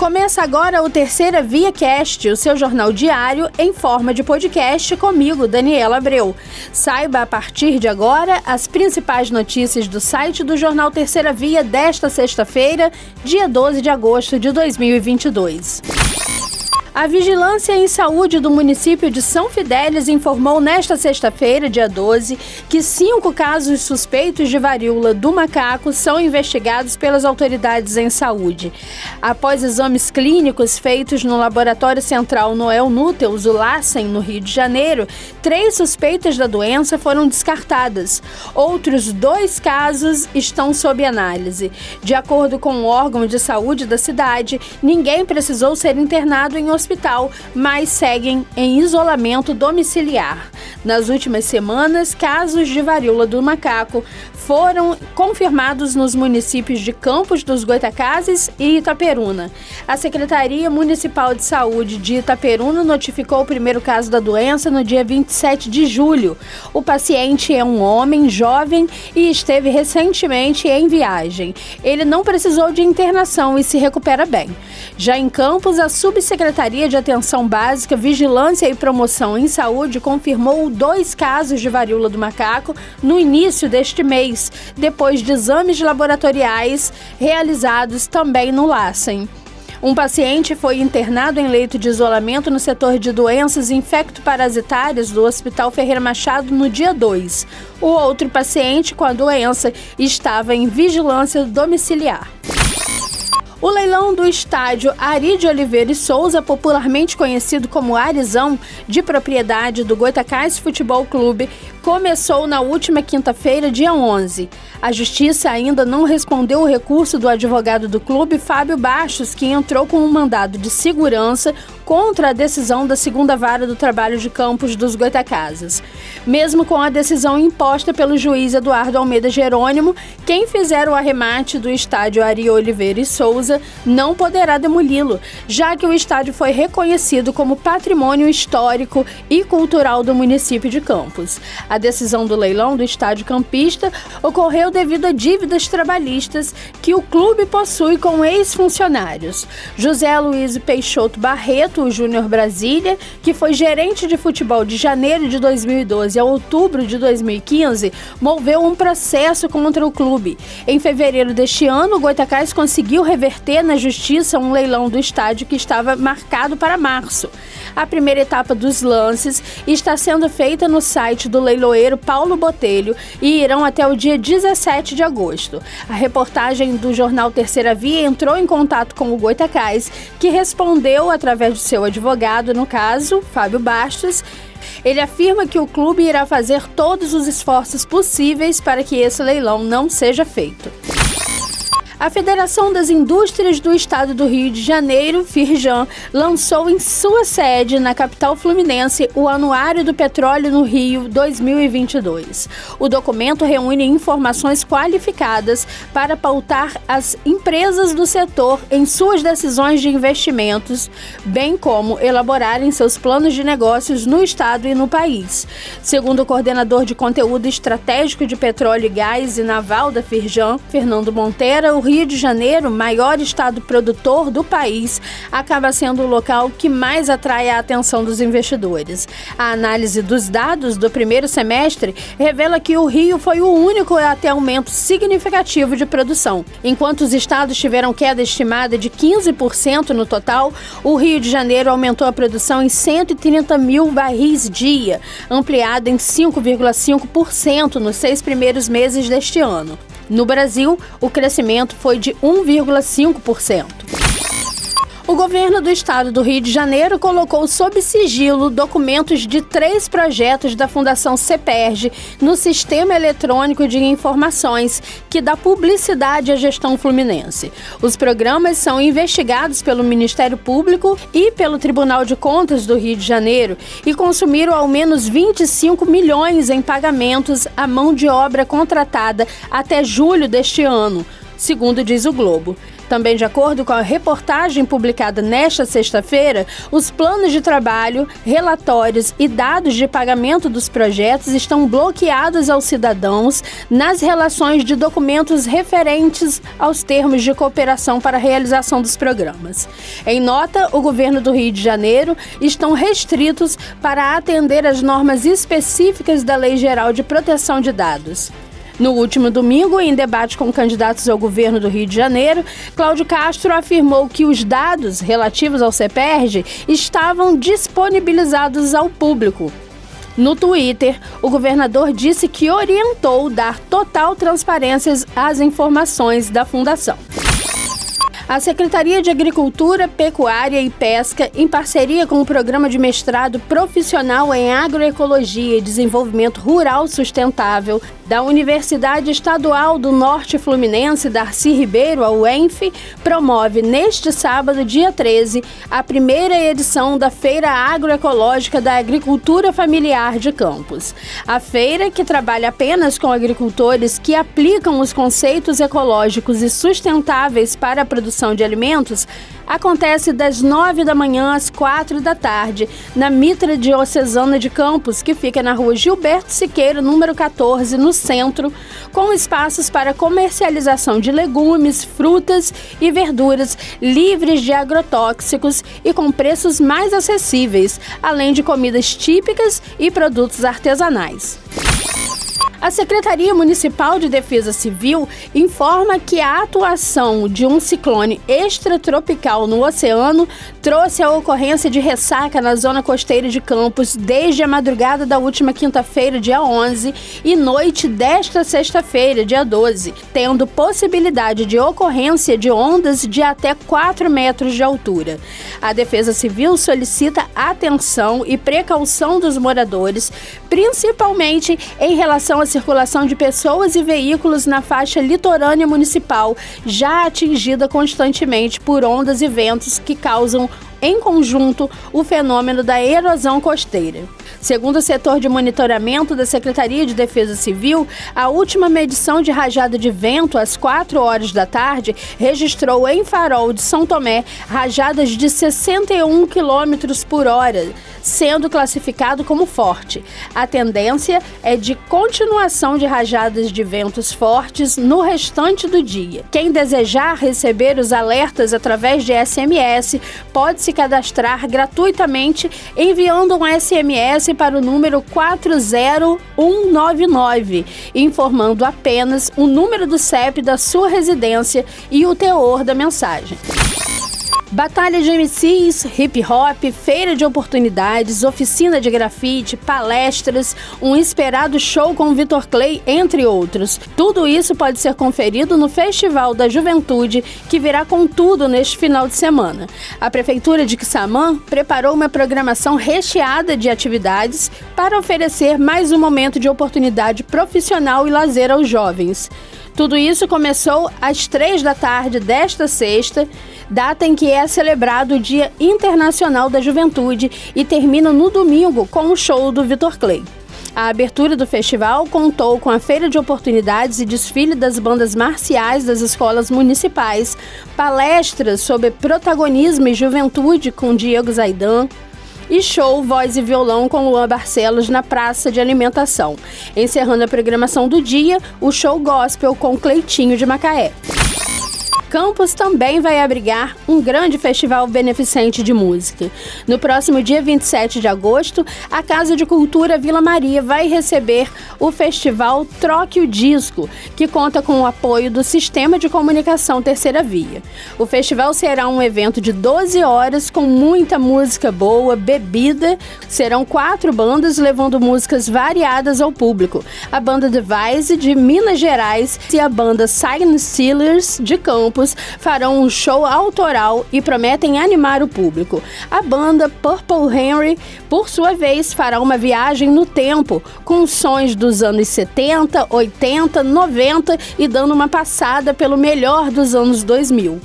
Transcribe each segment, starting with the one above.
Começa agora o Terceira Via Cast, o seu jornal diário em forma de podcast comigo, Daniela Abreu. Saiba a partir de agora as principais notícias do site do jornal Terceira Via desta sexta-feira, dia 12 de agosto de 2022. A Vigilância em Saúde do município de São Fidélis informou nesta sexta-feira, dia 12, que cinco casos suspeitos de varíola do macaco são investigados pelas autoridades em saúde. Após exames clínicos feitos no Laboratório Central Noel Núteus, o LACEN, no Rio de Janeiro, três suspeitas da doença foram descartadas. Outros dois casos estão sob análise. De acordo com o órgão de saúde da cidade, ninguém precisou ser internado em hospital, mas seguem em isolamento domiciliar. Nas últimas semanas, casos de varíola do macaco foram confirmados nos municípios de Campos dos Goitacazes e Itaperuna. A Secretaria Municipal de Saúde de Itaperuna notificou o primeiro caso da doença no dia 27 de julho. O paciente é um homem jovem e esteve recentemente em viagem. Ele não precisou de internação e se recupera bem. Já em Campos, a Subsecretaria de Atenção Básica, Vigilância e Promoção em Saúde confirmou dois casos de varíola do macaco no início deste mês, depois de exames laboratoriais realizados também no LACEN. Um paciente foi internado em leito de isolamento no setor de doenças infecto-parasitárias do Hospital Ferreira Machado no dia 2. O outro paciente com a doença estava em vigilância domiciliar. O leilão do estádio Ari de Oliveira e Souza, popularmente conhecido como Arizão, de propriedade do Goitacás Futebol Clube, começou na última quinta-feira, dia 11. A justiça ainda não respondeu o recurso do advogado do clube, Fábio Baixos, que entrou com um mandado de segurança contra a decisão da segunda vara do trabalho de campos dos Goitacazes. Mesmo com a decisão imposta pelo juiz Eduardo Almeida Jerônimo, quem fizer o arremate do estádio Ari Oliveira e Souza não poderá demoli-lo, já que o estádio foi reconhecido como patrimônio histórico e cultural do município de Campos. A decisão do leilão do estádio campista ocorreu devido a dívidas trabalhistas que o clube possui com ex-funcionários. José Luiz Peixoto Barreto, o Júnior Brasília, que foi gerente de futebol de janeiro de 2012 a outubro de 2015, moveu um processo contra o clube. Em fevereiro deste ano, o Goitacás conseguiu reverter na justiça um leilão do estádio que estava marcado para março. A primeira etapa dos lances está sendo feita no site do leiloeiro Paulo Botelho e irão até o dia 17 de agosto. A reportagem do jornal Terceira Via entrou em contato com o Goitacás, que respondeu através de seu advogado, no caso, Fábio Bastos, ele afirma que o clube irá fazer todos os esforços possíveis para que esse leilão não seja feito. A Federação das Indústrias do Estado do Rio de Janeiro, Firjan, lançou em sua sede na capital fluminense o Anuário do Petróleo no Rio 2022. O documento reúne informações qualificadas para pautar as empresas do setor em suas decisões de investimentos, bem como elaborarem seus planos de negócios no estado e no país. Segundo o coordenador de conteúdo estratégico de petróleo gás e naval da Firjan, Fernando Monteira, o Rio de Janeiro, maior estado produtor do país, acaba sendo o local que mais atrai a atenção dos investidores. A análise dos dados do primeiro semestre revela que o Rio foi o único a ter aumento significativo de produção. Enquanto os estados tiveram queda estimada de 15% no total, o Rio de Janeiro aumentou a produção em 130 mil barris dia, ampliada em 5,5% nos seis primeiros meses deste ano. No Brasil, o crescimento foi de 1,5%. O governo do estado do Rio de Janeiro colocou sob sigilo documentos de três projetos da Fundação CEPERG no Sistema Eletrônico de Informações, que dá publicidade à gestão fluminense. Os programas são investigados pelo Ministério Público e pelo Tribunal de Contas do Rio de Janeiro e consumiram ao menos 25 milhões em pagamentos à mão de obra contratada até julho deste ano segundo diz o Globo. Também, de acordo com a reportagem publicada nesta sexta-feira, os planos de trabalho, relatórios e dados de pagamento dos projetos estão bloqueados aos cidadãos nas relações de documentos referentes aos termos de cooperação para a realização dos programas. Em nota, o governo do Rio de Janeiro estão restritos para atender às normas específicas da Lei Geral de Proteção de Dados. No último domingo, em debate com candidatos ao governo do Rio de Janeiro, Cláudio Castro afirmou que os dados relativos ao CEPERG estavam disponibilizados ao público. No Twitter, o governador disse que orientou dar total transparência às informações da fundação. A Secretaria de Agricultura, Pecuária e Pesca, em parceria com o Programa de Mestrado Profissional em Agroecologia e Desenvolvimento Rural Sustentável da Universidade Estadual do Norte Fluminense, Darcy Ribeiro, a UENF, promove neste sábado, dia 13, a primeira edição da Feira Agroecológica da Agricultura Familiar de Campos. A feira, que trabalha apenas com agricultores que aplicam os conceitos ecológicos e sustentáveis para a produção de alimentos acontece das 9 da manhã às 4 da tarde, na Mitra Diocesana de Campos, que fica na rua Gilberto Siqueira, número 14, no centro, com espaços para comercialização de legumes, frutas e verduras livres de agrotóxicos e com preços mais acessíveis, além de comidas típicas e produtos artesanais. A Secretaria Municipal de Defesa Civil informa que a atuação de um ciclone extratropical no oceano trouxe a ocorrência de ressaca na zona costeira de Campos desde a madrugada da última quinta-feira, dia 11, e noite desta sexta-feira, dia 12, tendo possibilidade de ocorrência de ondas de até 4 metros de altura. A Defesa Civil solicita atenção e precaução dos moradores, principalmente em relação a circulação de pessoas e veículos na faixa litorânea municipal, já atingida constantemente por ondas e ventos que causam em conjunto o fenômeno da erosão costeira. Segundo o setor de monitoramento da Secretaria de Defesa Civil, a última medição de rajada de vento às 4 horas da tarde registrou em Farol de São Tomé rajadas de 61 km por hora, sendo classificado como forte. A tendência é de continuação de rajadas de ventos fortes no restante do dia. Quem desejar receber os alertas através de SMS pode se cadastrar gratuitamente enviando um SMS para o número 40199, informando apenas o número do CEP da sua residência e o teor da mensagem. Batalha de MCs, hip hop, feira de oportunidades, oficina de grafite, palestras, um esperado show com Vitor Clay, entre outros. Tudo isso pode ser conferido no Festival da Juventude, que virá com tudo neste final de semana. A Prefeitura de Quissamã preparou uma programação recheada de atividades para oferecer mais um momento de oportunidade profissional e lazer aos jovens. Tudo isso começou às três da tarde desta sexta data em que é celebrado o Dia Internacional da Juventude e termina no domingo com o show do Vitor Clay. A abertura do festival contou com a feira de oportunidades e desfile das bandas marciais das escolas municipais, palestras sobre protagonismo e juventude com Diego Zaidan, e show voz e violão com Luan Barcelos na praça de alimentação. Encerrando a programação do dia, o show gospel com Cleitinho de Macaé. Campos também vai abrigar um grande festival beneficente de música. No próximo dia 27 de agosto, a Casa de Cultura Vila Maria vai receber o festival Troque o Disco, que conta com o apoio do Sistema de Comunicação Terceira Via. O festival será um evento de 12 horas com muita música boa, bebida. Serão quatro bandas levando músicas variadas ao público. A banda Device de Minas Gerais e a banda Silent Steelers de Campos grupos farão um show autoral e prometem animar o público. A banda Purple Henry, por sua vez, fará uma viagem no tempo, com sons dos anos 70, 80, 90 e dando uma passada pelo melhor dos anos 2000.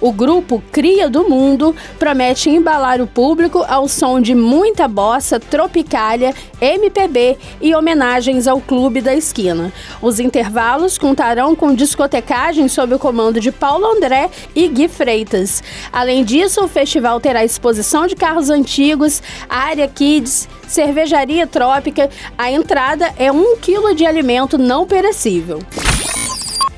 O grupo Cria do Mundo promete embalar o público ao som de muita bossa, tropicália, MPB e homenagens ao Clube da Esquina. Os intervalos contarão com discotecagem sob o comando de Paulo André e Gui Freitas. Além disso, o festival terá exposição de carros antigos, área kids, cervejaria trópica. A entrada é um quilo de alimento não perecível.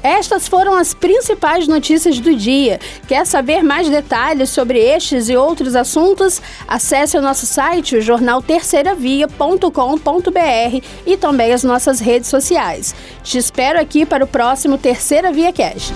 Estas foram as principais notícias do dia. Quer saber mais detalhes sobre estes e outros assuntos? Acesse o nosso site, o jornal terceiravia.com.br e também as nossas redes sociais. Te espero aqui para o próximo Terceira Via Cast.